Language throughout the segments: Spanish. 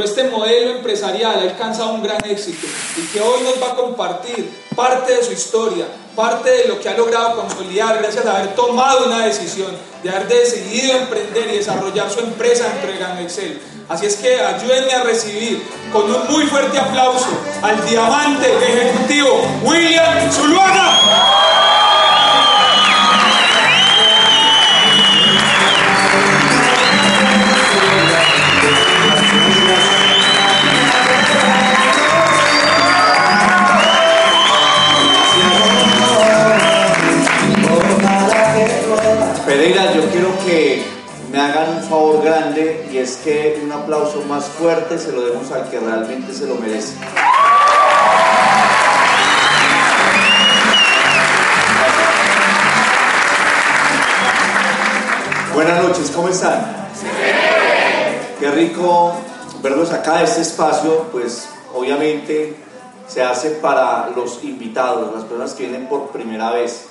este modelo empresarial ha alcanzado un gran éxito y que hoy nos va a compartir parte de su historia, parte de lo que ha logrado consolidar gracias a haber tomado una decisión, de haber decidido emprender y desarrollar su empresa dentro Gan Excel. Así es que ayúdenme a recibir con un muy fuerte aplauso al diamante ejecutivo William Zuluaga. Es que un aplauso más fuerte se lo demos al que realmente se lo merece. Buenas noches, ¿cómo están? Qué rico verlos acá. Este espacio, pues obviamente se hace para los invitados, las personas que vienen por primera vez.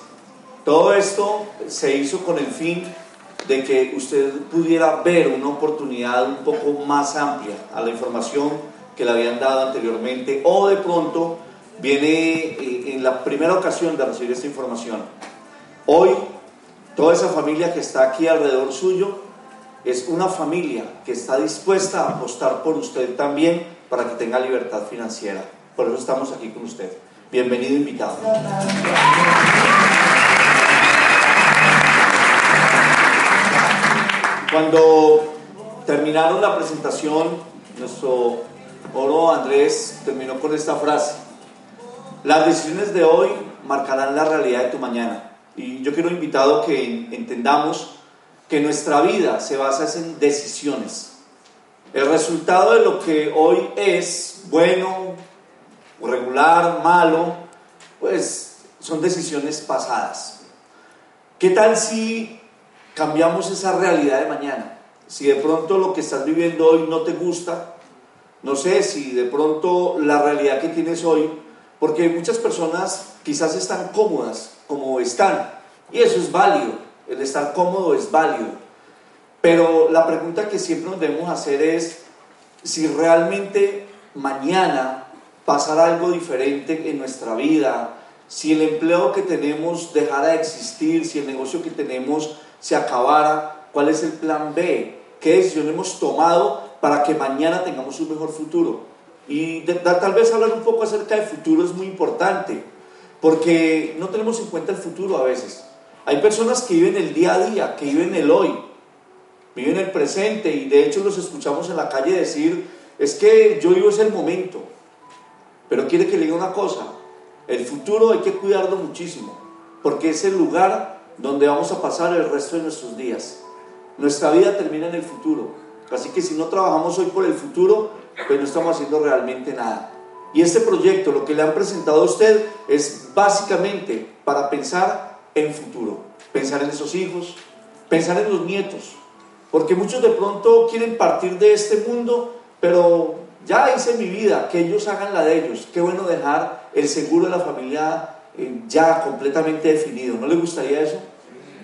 Todo esto se hizo con el fin de que usted pudiera ver una oportunidad un poco más amplia a la información que le habían dado anteriormente o de pronto viene eh, en la primera ocasión de recibir esta información. Hoy, toda esa familia que está aquí alrededor suyo es una familia que está dispuesta a apostar por usted también para que tenga libertad financiera. Por eso estamos aquí con usted. Bienvenido invitado. Cuando terminaron la presentación, nuestro oro Andrés terminó con esta frase. Las decisiones de hoy marcarán la realidad de tu mañana. Y yo quiero invitado que entendamos que nuestra vida se basa en decisiones. El resultado de lo que hoy es bueno, regular, malo, pues son decisiones pasadas. ¿Qué tal si cambiamos esa realidad de mañana. Si de pronto lo que estás viviendo hoy no te gusta, no sé si de pronto la realidad que tienes hoy, porque muchas personas quizás están cómodas como están, y eso es válido, el estar cómodo es válido. Pero la pregunta que siempre nos debemos hacer es si realmente mañana pasará algo diferente en nuestra vida, si el empleo que tenemos dejara de existir, si el negocio que tenemos se acabara, ¿cuál es el plan B? ¿Qué decisión hemos tomado para que mañana tengamos un mejor futuro? Y tal vez hablar un poco acerca del futuro es muy importante, porque no tenemos en cuenta el futuro a veces. Hay personas que viven el día a día, que viven el hoy, viven el presente y de hecho los escuchamos en la calle decir, es que yo vivo ese momento, pero quiere que le diga una cosa, el futuro hay que cuidarlo muchísimo, porque es el lugar donde vamos a pasar el resto de nuestros días. Nuestra vida termina en el futuro. Así que si no trabajamos hoy por el futuro, pues no estamos haciendo realmente nada. Y este proyecto, lo que le han presentado a usted, es básicamente para pensar en futuro. Pensar en esos hijos, pensar en los nietos. Porque muchos de pronto quieren partir de este mundo, pero ya hice mi vida, que ellos hagan la de ellos. Qué bueno dejar el seguro de la familia eh, ya completamente definido. ¿No le gustaría eso?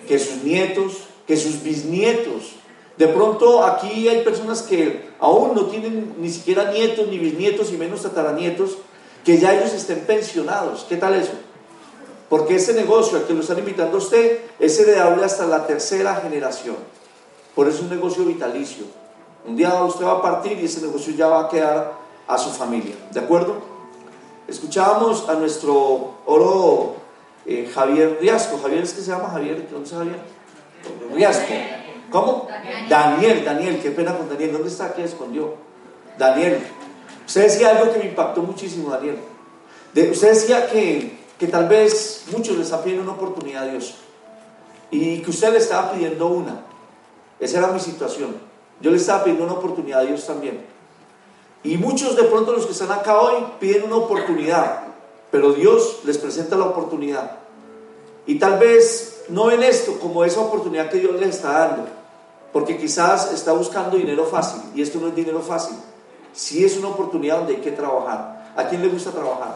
Que sus nietos, que sus bisnietos. De pronto aquí hay personas que aún no tienen ni siquiera nietos ni bisnietos y menos tataranietos, que ya ellos estén pensionados. ¿Qué tal eso? Porque ese negocio al que lo están invitando a usted es heredable hasta la tercera generación. Por eso es un negocio vitalicio. Un día usted va a partir y ese negocio ya va a quedar a su familia. ¿De acuerdo? Escuchábamos a nuestro oro eh, Javier Riasco. Javier es que se llama Javier. ¿Dónde está Javier? Riasco. ¿Cómo? Daniel. Daniel, qué pena con Daniel. ¿Dónde está? ¿Qué escondió? Daniel. Usted decía algo que me impactó muchísimo, Daniel. usted decía que, que tal vez muchos le están pidiendo una oportunidad a Dios y que usted le estaba pidiendo una. Esa era mi situación. Yo le estaba pidiendo una oportunidad a Dios también. Y muchos de pronto los que están acá hoy piden una oportunidad, pero Dios les presenta la oportunidad. Y tal vez no ven esto como esa oportunidad que Dios les está dando, porque quizás está buscando dinero fácil y esto no es dinero fácil. Sí es una oportunidad donde hay que trabajar. ¿A quién le gusta trabajar?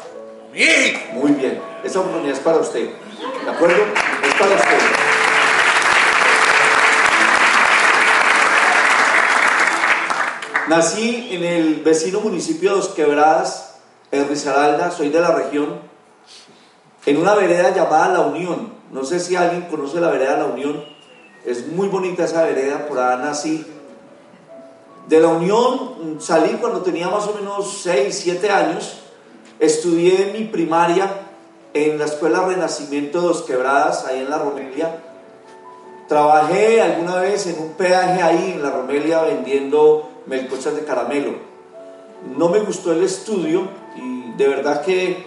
Muy bien, esa oportunidad es para usted. ¿De acuerdo? Es para usted. Nací en el vecino municipio de Dos Quebradas, en Risaralda, soy de la región, en una vereda llamada La Unión. No sé si alguien conoce la vereda La Unión, es muy bonita esa vereda, por allá nací. De La Unión salí cuando tenía más o menos 6, 7 años, estudié mi primaria en la Escuela Renacimiento de Dos Quebradas, ahí en la Romelia. Trabajé alguna vez en un peaje ahí en la Romelia vendiendo melcochas de caramelo. No me gustó el estudio y de verdad que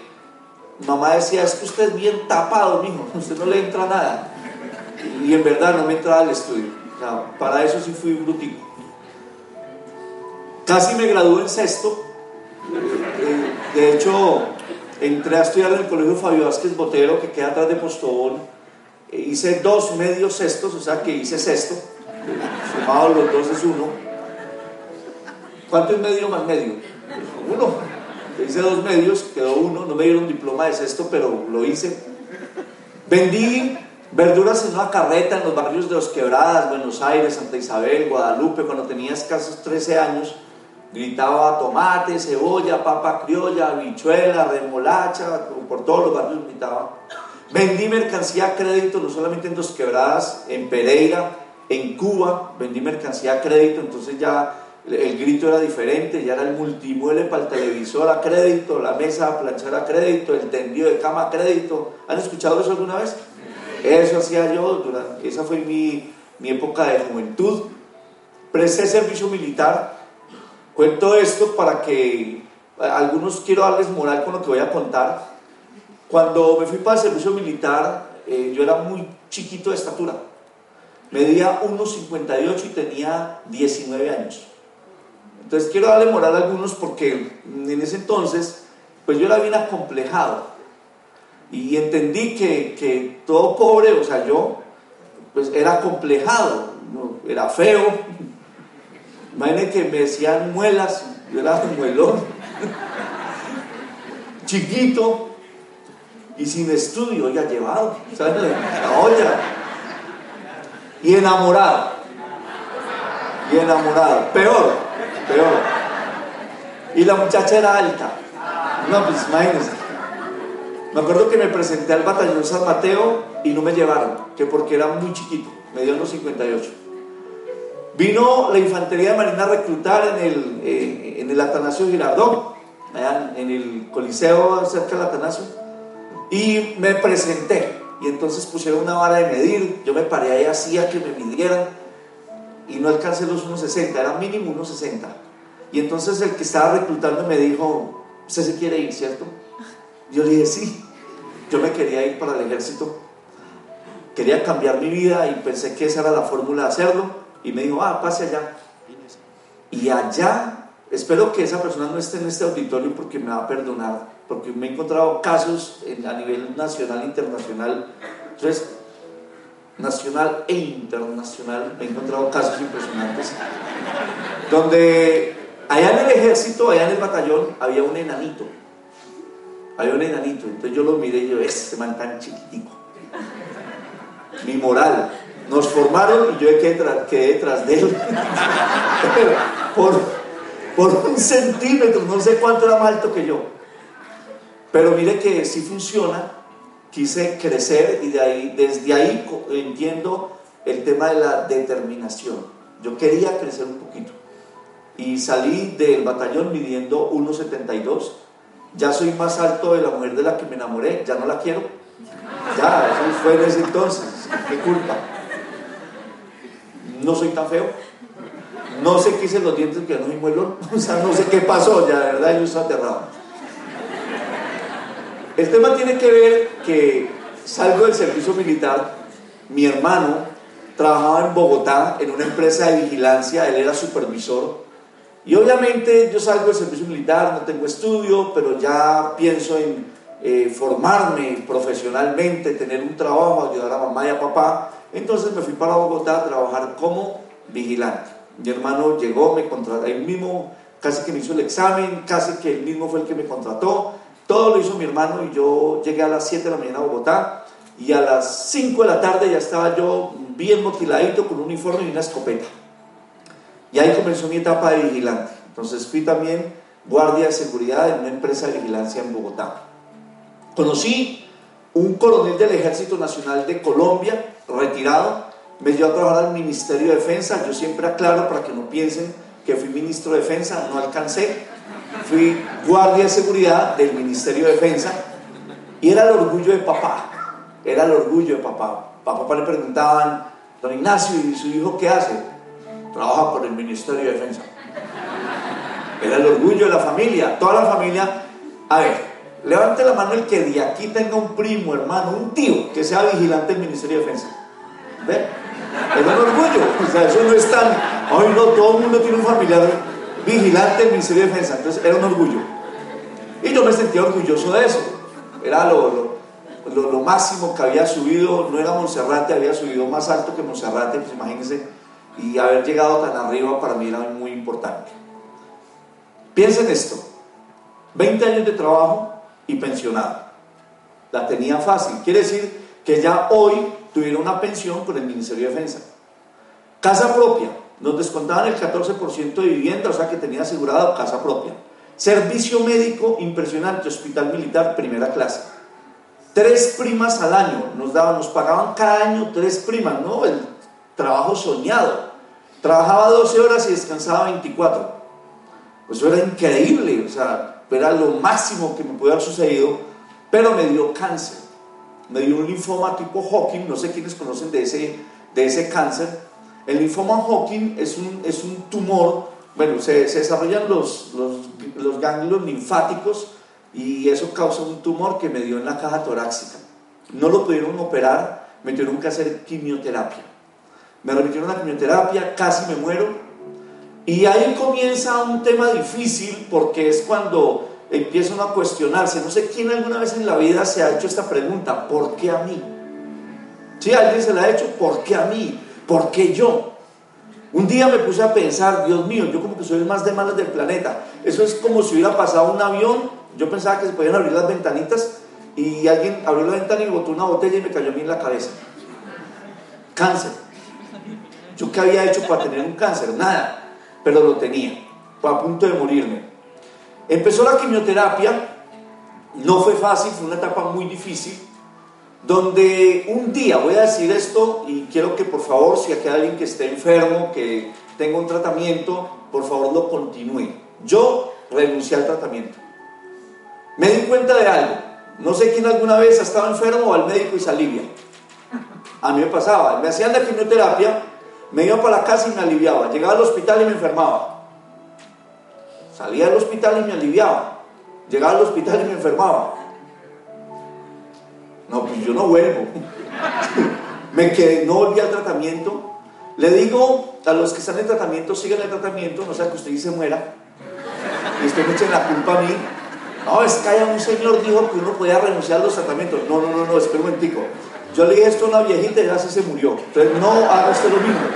mamá decía, es que usted es bien tapado, mijo, usted no le entra nada. Y en verdad no me entraba al estudio. para eso sí fui brutico. Casi me gradué en sexto. Eh, de hecho, entré a estudiar en el Colegio Fabio Vázquez Botero, que queda atrás de Postobón. E hice dos medios sextos, o sea que hice sexto. Sumado los dos es uno. ¿Cuánto es medio más medio? Uno. Hice dos medios, quedó uno. No me dieron diploma de sexto, pero lo hice. Vendí verduras en una carreta en los barrios de Los Quebradas, Buenos Aires, Santa Isabel, Guadalupe, cuando tenía escasos 13 años. Gritaba tomate, cebolla, papa criolla, habichuela, remolacha, por todos los barrios gritaba. Vendí mercancía a crédito, no solamente en Dos Quebradas, en Pereira, en Cuba, vendí mercancía a crédito, entonces ya el grito era diferente, ya era el multimueble para el televisor a crédito, la mesa a planchar a crédito, el tendido de cama a crédito. ¿Han escuchado eso alguna vez? Eso hacía yo, durante, esa fue mi, mi época de juventud. Presté servicio militar, Cuento esto para que algunos quiero darles moral con lo que voy a contar. Cuando me fui para el servicio militar, eh, yo era muy chiquito de estatura. Medía 1,58 y tenía 19 años. Entonces quiero darle moral a algunos porque en ese entonces, pues yo era bien acomplejado. Y entendí que, que todo pobre, o sea, yo, pues era acomplejado, era feo, Imagínense que me decían muelas, yo era muelón, chiquito y sin estudio, ya llevado, ¿sabes? La olla. Y enamorado. Y enamorado. Peor, peor. Y la muchacha era alta. No, pues imagínense. Me acuerdo que me presenté al batallón San Mateo y no me llevaron, que porque era muy chiquito, me dio unos 58. Vino la Infantería de Marina a reclutar en el, eh, en el Atanasio Girardón, en el Coliseo cerca del Atanasio, y me presenté. Y entonces pusieron una vara de medir, yo me paré ahí, hacía que me midieran, y no alcancé los 1,60, era mínimo 1,60. Y entonces el que estaba reclutando me dijo, ¿usted se quiere ir, cierto? Yo le dije, sí, yo me quería ir para el ejército, quería cambiar mi vida y pensé que esa era la fórmula de hacerlo y me dijo, ah, pase allá. Y allá, espero que esa persona no esté en este auditorio porque me va a perdonar, porque me he encontrado casos a nivel nacional e internacional. Entonces, nacional e internacional, he encontrado casos impresionantes, donde allá en el ejército, allá en el batallón, había un enanito. Había un enanito. Entonces yo lo miré y yo, este man tan chiquitico. Mi moral, nos formaron y yo quedé, detrás de él. por, por un centímetro, no sé cuánto era más alto que yo. Pero mire que sí funciona. Quise crecer y de ahí, desde ahí entiendo el tema de la determinación. Yo quería crecer un poquito. Y salí del batallón midiendo 1,72. Ya soy más alto de la mujer de la que me enamoré. Ya no la quiero. Ya, eso fue en ese entonces. ¿Qué culpa? no soy tan feo, no sé qué hice los dientes que no soy muelón, o sea, no sé qué pasó, ya de verdad yo estoy aterrado. El tema tiene que ver que salgo del servicio militar, mi hermano trabajaba en Bogotá en una empresa de vigilancia, él era supervisor, y obviamente yo salgo del servicio militar, no tengo estudio, pero ya pienso en eh, formarme profesionalmente, tener un trabajo, ayudar a mamá y a papá, entonces me fui para Bogotá a trabajar como vigilante. Mi hermano llegó, me contrató, él mismo casi que me hizo el examen, casi que él mismo fue el que me contrató. Todo lo hizo mi hermano y yo llegué a las 7 de la mañana a Bogotá y a las 5 de la tarde ya estaba yo bien motiladito con un uniforme y una escopeta. Y ahí comenzó mi etapa de vigilante. Entonces fui también guardia de seguridad en una empresa de vigilancia en Bogotá. Conocí un coronel del Ejército Nacional de Colombia, retirado, me dio a trabajar al Ministerio de Defensa. Yo siempre aclaro para que no piensen que fui ministro de Defensa, no alcancé. Fui guardia de seguridad del Ministerio de Defensa y era el orgullo de papá. Era el orgullo de papá. A papá le preguntaban, don Ignacio, ¿y su hijo qué hace? Trabaja por el Ministerio de Defensa. Era el orgullo de la familia, toda la familia. A ver, levante la mano el que de aquí tenga un primo, hermano, un tío que sea vigilante del Ministerio de Defensa. ¿Ve? Es un orgullo. O sea, eso no es tan. Ay, no, todo el mundo tiene un familiar vigilante del Ministerio de Defensa. Entonces era un orgullo. Y yo me sentía orgulloso de eso. Era lo, lo, lo máximo que había subido. No era Monserrate, había subido más alto que Monserrate, pues imagínense. Y haber llegado tan arriba para mí era muy importante. Piensen esto. 20 años de trabajo y pensionado. La tenía fácil. Quiere decir que ya hoy tuviera una pensión por el Ministerio de Defensa. Casa propia. Nos descontaban el 14% de vivienda, o sea que tenía asegurado casa propia. Servicio médico impresionante, hospital militar, primera clase. Tres primas al año nos daban, nos pagaban cada año tres primas, ¿no? El trabajo soñado. Trabajaba 12 horas y descansaba 24. Eso era increíble, o sea, era lo máximo que me pudo haber sucedido, pero me dio cáncer. Me dio un linfoma tipo Hawking, no sé quiénes conocen de ese, de ese cáncer. El linfoma Hawking es un, es un tumor, bueno, se, desarrollan los, los, ganglios linfáticos y eso causa un tumor que me dio en la caja torácica. No lo pudieron operar, me tuvieron que hacer quimioterapia. Me remitieron a quimioterapia, casi me muero. Y ahí comienza un tema difícil porque es cuando empiezan a cuestionarse. No sé quién alguna vez en la vida se ha hecho esta pregunta, ¿por qué a mí? Si ¿Sí? alguien se la ha hecho, ¿por qué a mí? ¿Por qué yo? Un día me puse a pensar, Dios mío, yo como que soy el más de malas del planeta. Eso es como si hubiera pasado un avión, yo pensaba que se podían abrir las ventanitas y alguien abrió la ventana y botó una botella y me cayó a mí en la cabeza. Cáncer. ¿Yo qué había hecho para tener un cáncer? Nada, pero lo tenía. Fue a punto de morirme. Empezó la quimioterapia, no fue fácil, fue una etapa muy difícil, donde un día, voy a decir esto y quiero que por favor, si hay alguien que esté enfermo, que tenga un tratamiento, por favor lo continúe. Yo renuncié al tratamiento. Me di cuenta de algo. No sé quién alguna vez ha estado enfermo o al médico y se alivia. A mí me pasaba, me hacían la quimioterapia, me iba para la casa y me aliviaba. Llegaba al hospital y me enfermaba. Salía del hospital y me aliviaba. Llegaba al hospital y me enfermaba. No, pues yo no vuelvo. me quedé, no volví al tratamiento. Le digo a los que están en tratamiento, sigan el tratamiento, no sea que usted se muera. Y usted me echen la culpa a mí. No, es que un señor dijo que uno podía renunciar a los tratamientos. No, no, no, no, espera un momentico. Yo le dije esto a una viejita y ya se murió. Entonces no haga usted lo mismo.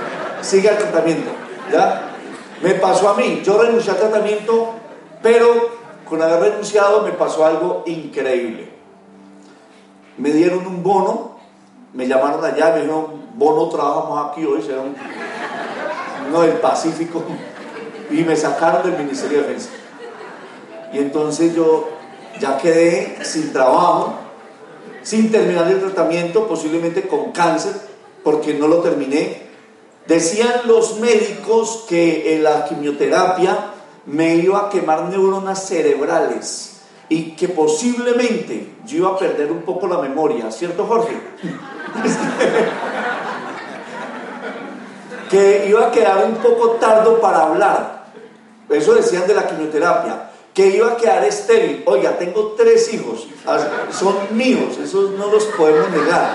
Siga el tratamiento. ¿Ya? Me pasó a mí. Yo renuncié al tratamiento, pero con haber renunciado me pasó algo increíble. Me dieron un bono, me llamaron allá, me dijeron, bono trabajamos aquí hoy, será un, uno del Pacífico, y me sacaron del Ministerio de Defensa. Y entonces yo ya quedé sin trabajo, sin terminar el tratamiento, posiblemente con cáncer, porque no lo terminé. Decían los médicos que en la quimioterapia me iba a quemar neuronas cerebrales y que posiblemente yo iba a perder un poco la memoria, ¿cierto Jorge? que iba a quedar un poco tardo para hablar. Eso decían de la quimioterapia. Que iba a quedar estéril. Oiga, tengo tres hijos, son míos, esos no los podemos negar.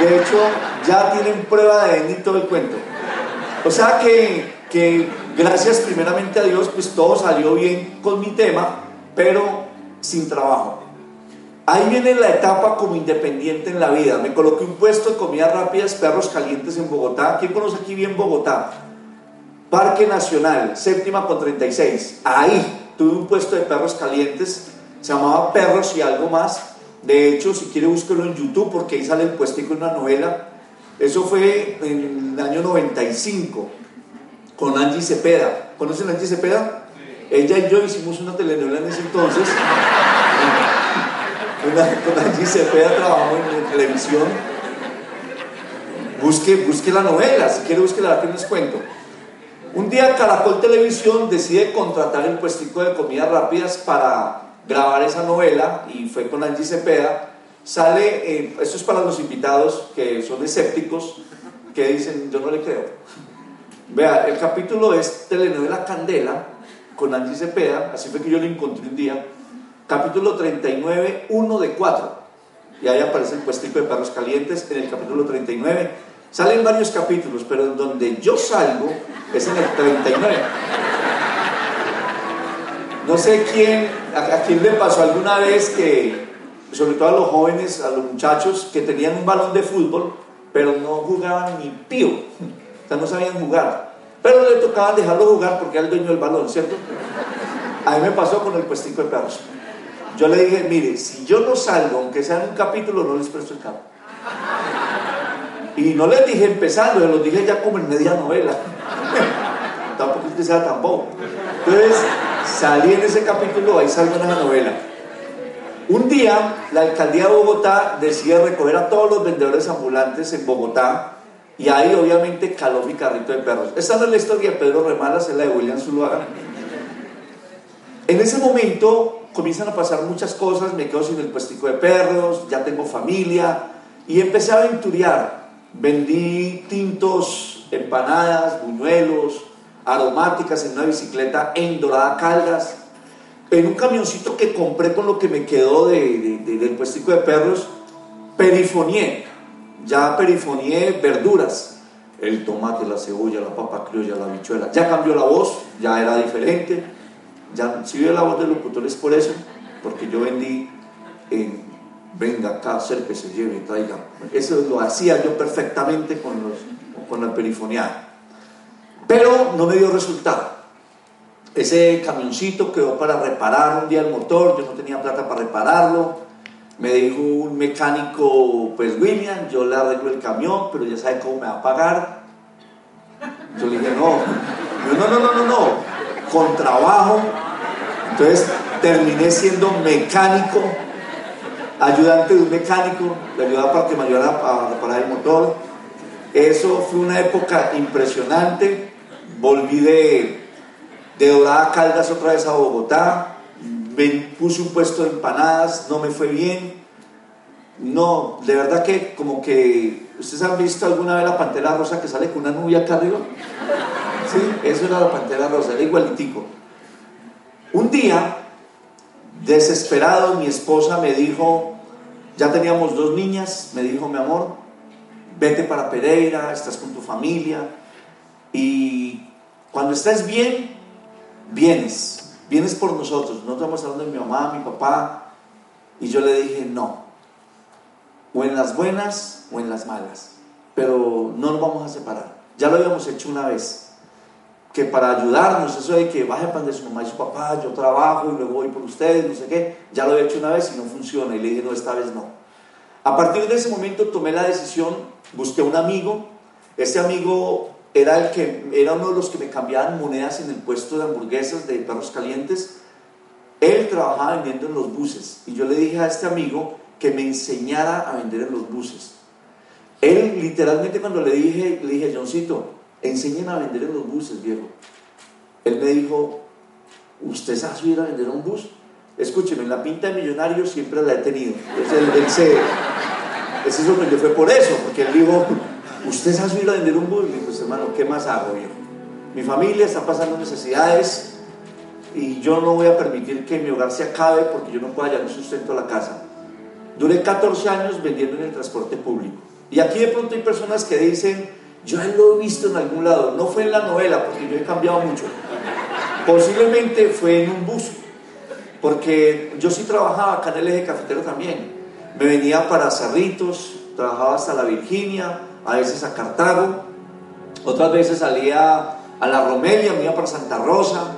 De hecho, ya tienen prueba de ADN y el cuento. O sea que, que gracias primeramente a Dios, pues todo salió bien con mi tema, pero sin trabajo. Ahí viene la etapa como independiente en la vida. Me coloqué un puesto de comidas rápidas, perros calientes en Bogotá. ¿Quién conoce aquí bien Bogotá? Parque Nacional, séptima con 36. Ahí tuve un puesto de perros calientes. Se llamaba Perros y algo más. De hecho, si quiere búsquelo en YouTube porque ahí sale el puestico en una novela. Eso fue en el año 95. con Angie Cepeda. ¿Conocen a Angie Cepeda? Ella y yo hicimos una telenovela en ese entonces. con Angie Cepeda trabajamos en, televisión. Busque, busque la novela, si quiere busque la que les cuento. Un día Caracol Televisión decide contratar el puestico de comidas rápidas para grabar esa novela y fue con Angie Cepeda. Sale, eh, esto es para los invitados que son escépticos, que dicen, yo no le creo. Vea, el capítulo es telenovela Candela con Angie Cepeda, así fue que yo lo encontré un día. Capítulo 39, 1 de 4. Y ahí aparece el puestico de perros calientes en el capítulo 39 Salen varios capítulos, pero en donde yo salgo es en el 39. No sé quién, a, quién le pasó alguna vez que, sobre todo a los jóvenes, a los muchachos, que tenían un balón de fútbol, pero no jugaban ni pío, o sea, no sabían jugar. Pero le tocaba dejarlo jugar porque era el dueño del balón, ¿cierto? A mí me pasó con el puestico de perros. Yo le dije, mire, si yo no salgo, aunque sea en un capítulo, no les presto el campo. Y no les dije empezando, les lo dije ya como en media novela. tampoco es sea tampoco. Entonces, salí en ese capítulo, ahí salgo en esa novela. Un día, la alcaldía de Bogotá decide recoger a todos los vendedores ambulantes en Bogotá y ahí obviamente caló mi carrito de perros. Esta no es la historia de Pedro Remalas, es la de William Zuluaga. En ese momento comienzan a pasar muchas cosas, me quedo sin el puestico de perros, ya tengo familia y empecé a aventurear Vendí tintos, empanadas, buñuelos, aromáticas en una bicicleta en Dorada Caldas. En un camioncito que compré con lo que me quedó de, del puestico de perros, perifonié. Ya perifonié verduras. El tomate, la cebolla, la papa criolla, la bichuela. Ya cambió la voz, ya era diferente. Ya, si vio la voz del locutor es por eso, porque yo vendí en venga acá, que se lleve, traiga. Eso lo hacía yo perfectamente con, los, con la perifonía. Pero no me dio resultado. Ese camioncito quedó para reparar un día el motor, yo no tenía plata para repararlo. Me dijo un mecánico, pues William, yo le arreglo el camión, pero ya sabe cómo me va a pagar. Yo le dije, no, no, no, no, no, no, con trabajo. Entonces terminé siendo mecánico ayudante de un mecánico, le ayudaba para que me ayudara a reparar el motor. Eso fue una época impresionante. Volví de, de Dorada Caldas otra vez a Bogotá. Puse un puesto de empanadas, no me fue bien. No, de verdad que como que... ¿Ustedes han visto alguna vez la pantera rosa que sale con una nube acá arriba? Sí, eso era la pantera rosa, era igualitico. Un día Desesperado, mi esposa me dijo, ya teníamos dos niñas, me dijo, mi amor, vete para Pereira, estás con tu familia y cuando estés bien, vienes, vienes por nosotros. No estamos hablando de mi mamá, mi papá. Y yo le dije, no, o en las buenas o en las malas, pero no nos vamos a separar. Ya lo habíamos hecho una vez que para ayudarnos, eso de que baje pan de su mamá y su papá, yo trabajo y luego voy por ustedes, no sé qué, ya lo he hecho una vez y no funciona. Y le dije, no, esta vez no. A partir de ese momento tomé la decisión, busqué un amigo, ese amigo era, el que, era uno de los que me cambiaban monedas en el puesto de hamburguesas de perros calientes. Él trabajaba vendiendo en los buses y yo le dije a este amigo que me enseñara a vender en los buses. Él literalmente cuando le dije, le dije, Johncito, enseñen a vender en los buses, viejo. Él me dijo, ¿usted sabe subir a vender un bus? Escúcheme, la pinta de millonario siempre la he tenido. Entonces él, él se sorprendió, fue por eso, porque él dijo, ¿usted sabe subir a vender un bus? Y pues hermano, ¿qué más hago, viejo? Mi familia está pasando necesidades y yo no voy a permitir que mi hogar se acabe porque yo no pueda hallar un sustento a la casa. Duré 14 años vendiendo en el transporte público. Y aquí de pronto hay personas que dicen, yo lo he visto en algún lado, no fue en la novela, porque yo he cambiado mucho. Posiblemente fue en un bus, porque yo sí trabajaba acá en el eje cafetero también. Me venía para Cerritos, trabajaba hasta la Virginia, a veces a Cartago, otras veces salía a la Romelia, me para Santa Rosa,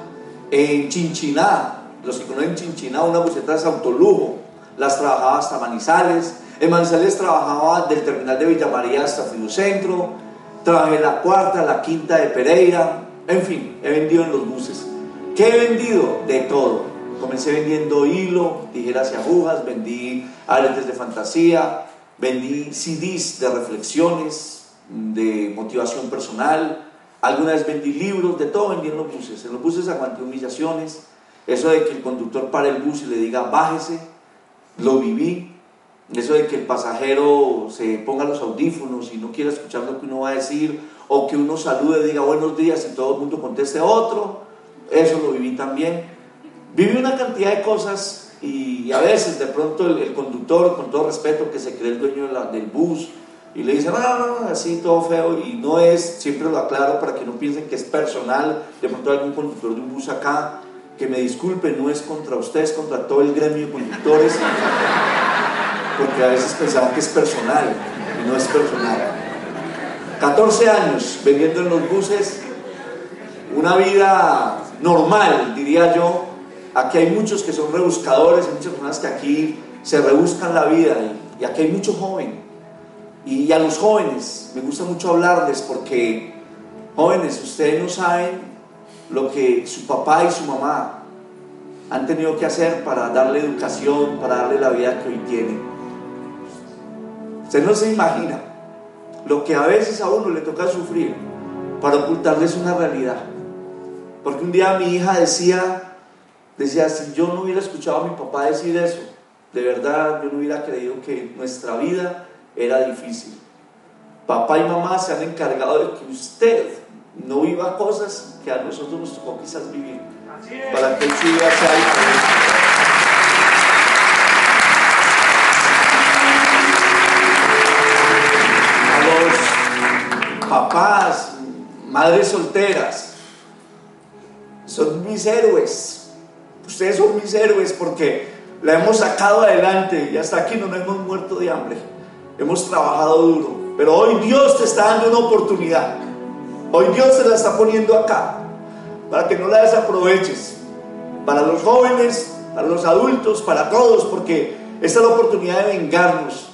en Chinchiná, los que conocen Chinchiná, una buseta de autolujo, las trabajaba hasta Manizales, en Manizales trabajaba del terminal de Villa María hasta Centro, Trabajé la cuarta, la quinta de Pereira, En fin, he vendido en los buses. ¿Qué he vendido? De todo. Comencé vendiendo hilo, tijeras y agujas, vendí aretes de fantasía, vendí CDs de reflexiones, de motivación personal, alguna vez vendí libros, de todo vendí en los buses. En los buses aguanté humillaciones, eso de que el conductor pare el bus y le diga bájese, lo viví. Eso de que el pasajero se ponga los audífonos y no quiera escuchar lo que uno va a decir, o que uno salude diga buenos días y todo el mundo conteste otro, eso lo viví también. Viví una cantidad de cosas y a veces de pronto el, conductor, con todo respeto, que se cree el dueño del bus, y le dice, así todo feo, y no es, siempre lo aclaro para que no piensen que es personal, de pronto algún conductor de un bus acá, que me disculpe, no es contra ustedes, contra todo el gremio de conductores, porque a veces pensaban que es personal, y no es personal. 14 años vendiendo en los buses, una vida normal, diría yo. Aquí hay muchos que son rebuscadores, hay muchas personas que aquí se rebuscan la vida, y, aquí hay mucho joven. Y a los jóvenes, me gusta mucho hablarles porque, jóvenes, ustedes no saben lo que su papá y su mamá han tenido que hacer para darle educación, para darle la vida que hoy tienen. Usted no se imagina lo que a veces a uno le toca sufrir para ocultarles una realidad. Porque un día mi hija decía, decía, si yo no hubiera escuchado a mi papá decir eso, de verdad yo no hubiera creído que nuestra vida era difícil. Papá y mamá se han encargado de que usted no viva cosas que a nosotros nos tocó quizás vivir. Para que su vida sea diferente. Papás, madres solteras, son mis héroes. Ustedes son mis héroes porque la hemos sacado adelante y hasta aquí no nos hemos muerto de hambre. Hemos trabajado duro. Pero hoy Dios te está dando una oportunidad. Hoy Dios te la está poniendo acá para que no la desaproveches. Para los jóvenes, para los adultos, para todos, porque esta es la oportunidad de vengarnos.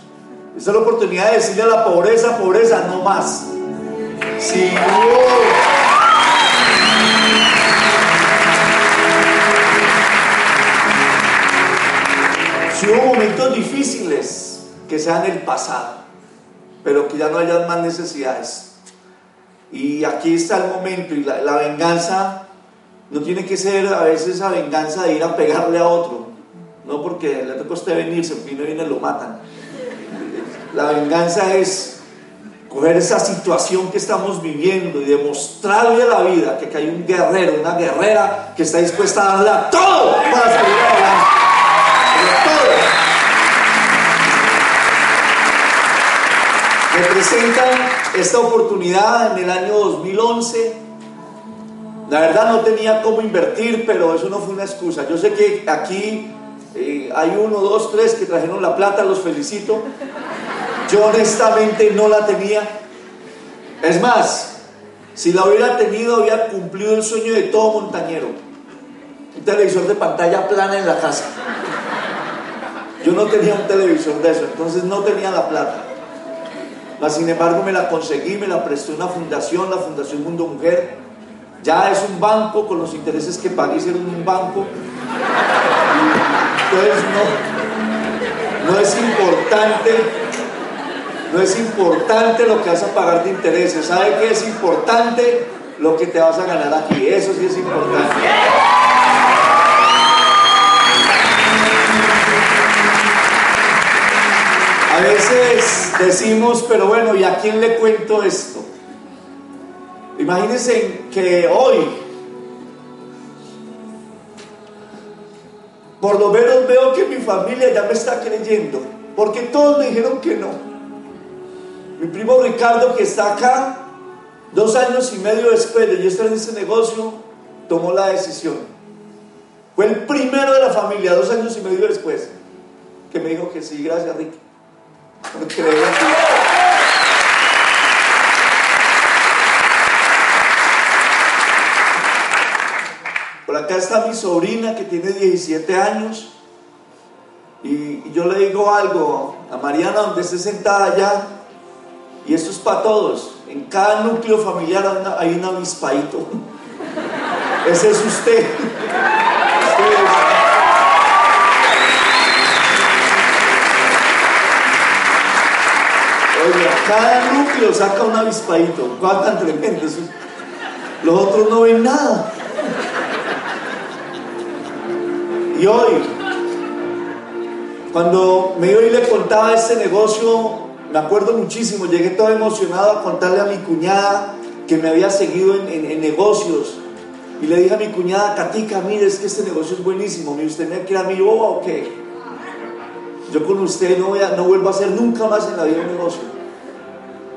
Esta es la oportunidad de decirle a la pobreza, pobreza, no más. Si si hubo momentos difíciles que sean el pasado, pero que ya no haya más necesidades. Y aquí está el momento y la, venganza no tiene que ser a veces esa venganza de ir a pegarle a otro, no porque le toca a usted venirse, porque no viene lo matan. La venganza es coger esa situación que estamos viviendo y demostrarle a la vida que, hay un guerrero, una guerrera que está dispuesta a darle todo para salir Me presentan esta oportunidad en el año 2011. La verdad no tenía cómo invertir, pero eso no fue una excusa. Yo sé que aquí eh, hay uno, dos, tres que trajeron la plata, los felicito. Yo honestamente no la tenía. Es más, si la hubiera tenido, había cumplido el sueño de todo montañero. Un televisor de pantalla plana en la casa. Yo no tenía un televisor de eso, entonces no tenía la plata sin embargo me la conseguí, me la prestó una fundación, la Fundación Mundo Mujer. Ya es un banco, con los intereses que pagué hicieron un banco. Entonces no, no es importante, no es importante lo que vas a pagar de intereses. ¿Sabe qué es importante? Lo que te vas a ganar aquí. Eso sí es importante. A veces decimos, pero bueno, ¿y a quién le cuento esto? Imagínense que hoy, por lo menos veo que mi familia ya me está creyendo, porque todos me dijeron que no. Mi primo Ricardo, que está acá, dos años y medio después de yo estar en ese negocio, tomó la decisión. Fue el primero de la familia, dos años y medio después, que me dijo que sí, gracias Ricky. Por acá está mi sobrina que tiene 17 años. Y, yo le digo algo a Mariana donde esté sentada allá. Y esto es para todos. En cada núcleo familiar hay un avispadito. Ese es usted. Oiga, cada núcleo saca un avispadito. tan tremendo. Los otros no ven nada. Y hoy, cuando me y le contaba este negocio, me acuerdo muchísimo, llegué todo emocionado a contarle a mi cuñada que me había seguido en, negocios. Y le dije a mi cuñada, Katica, mire, es que este negocio es buenísimo. ¿Y usted me quiere a mi boba o qué? Yo con usted no, voy a, no vuelvo a hacer nunca más en la vida un negocio.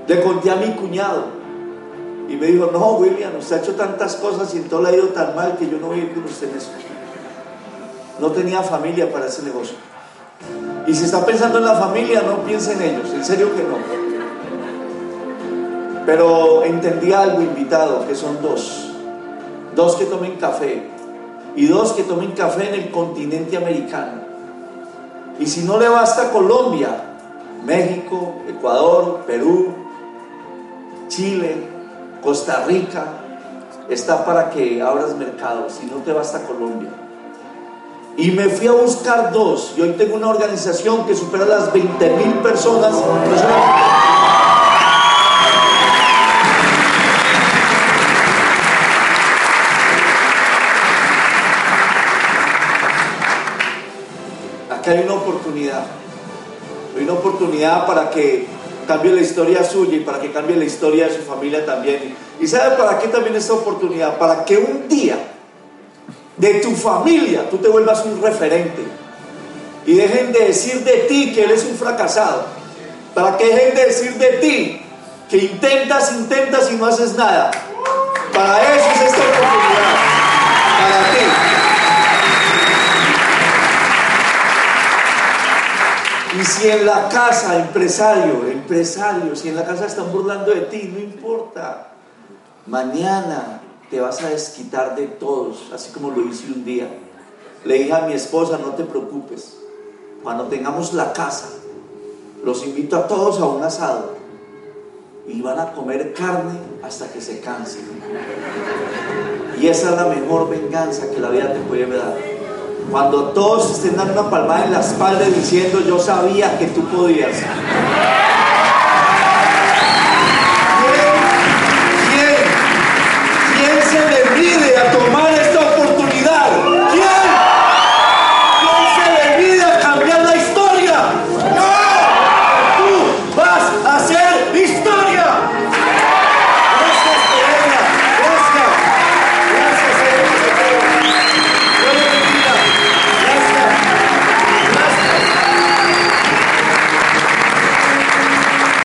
Le conté a mi cuñado. Y me dijo, no, William, usted ha hecho tantas cosas y en todo le ha ido tan mal que yo no voy a ir usted en eso. No tenía familia para ese negocio. Y si está pensando en la familia, no piense en ellos, en serio que no. Pero entendí algo invitado, que son dos. Dos que tomen café. Y dos que tomen café en el continente americano. Y si no le basta Colombia, México, Ecuador, Perú, Chile, Costa Rica, está para que abras mercados. Si no te basta Colombia. Y me fui a buscar dos. Y hoy tengo una organización que supera las 20 mil personas. Acá hay una oportunidad. Hay una oportunidad para que cambie la historia suya y para que cambie la historia de su familia también. ¿Y sabe para qué también esta oportunidad? Para que un día de tu familia, tú te vuelvas un referente. Y dejen de decir de ti que eres un fracasado. Para que dejen de decir de ti que intentas, intentas y no haces nada. Para eso es esta oportunidad. Para ti. Y si en la casa, empresario, empresario, si en la casa están burlando de ti, no importa. Mañana te vas a desquitar de todos, así como lo hice un día. Le dije a mi esposa, no te preocupes, cuando tengamos la casa, los invito a todos a un asado y van a comer carne hasta que se cansen. Y esa es la mejor venganza que la vida te puede dar. Cuando todos estén dando una palmada en la espalda diciendo, yo sabía que tú podías. a tomar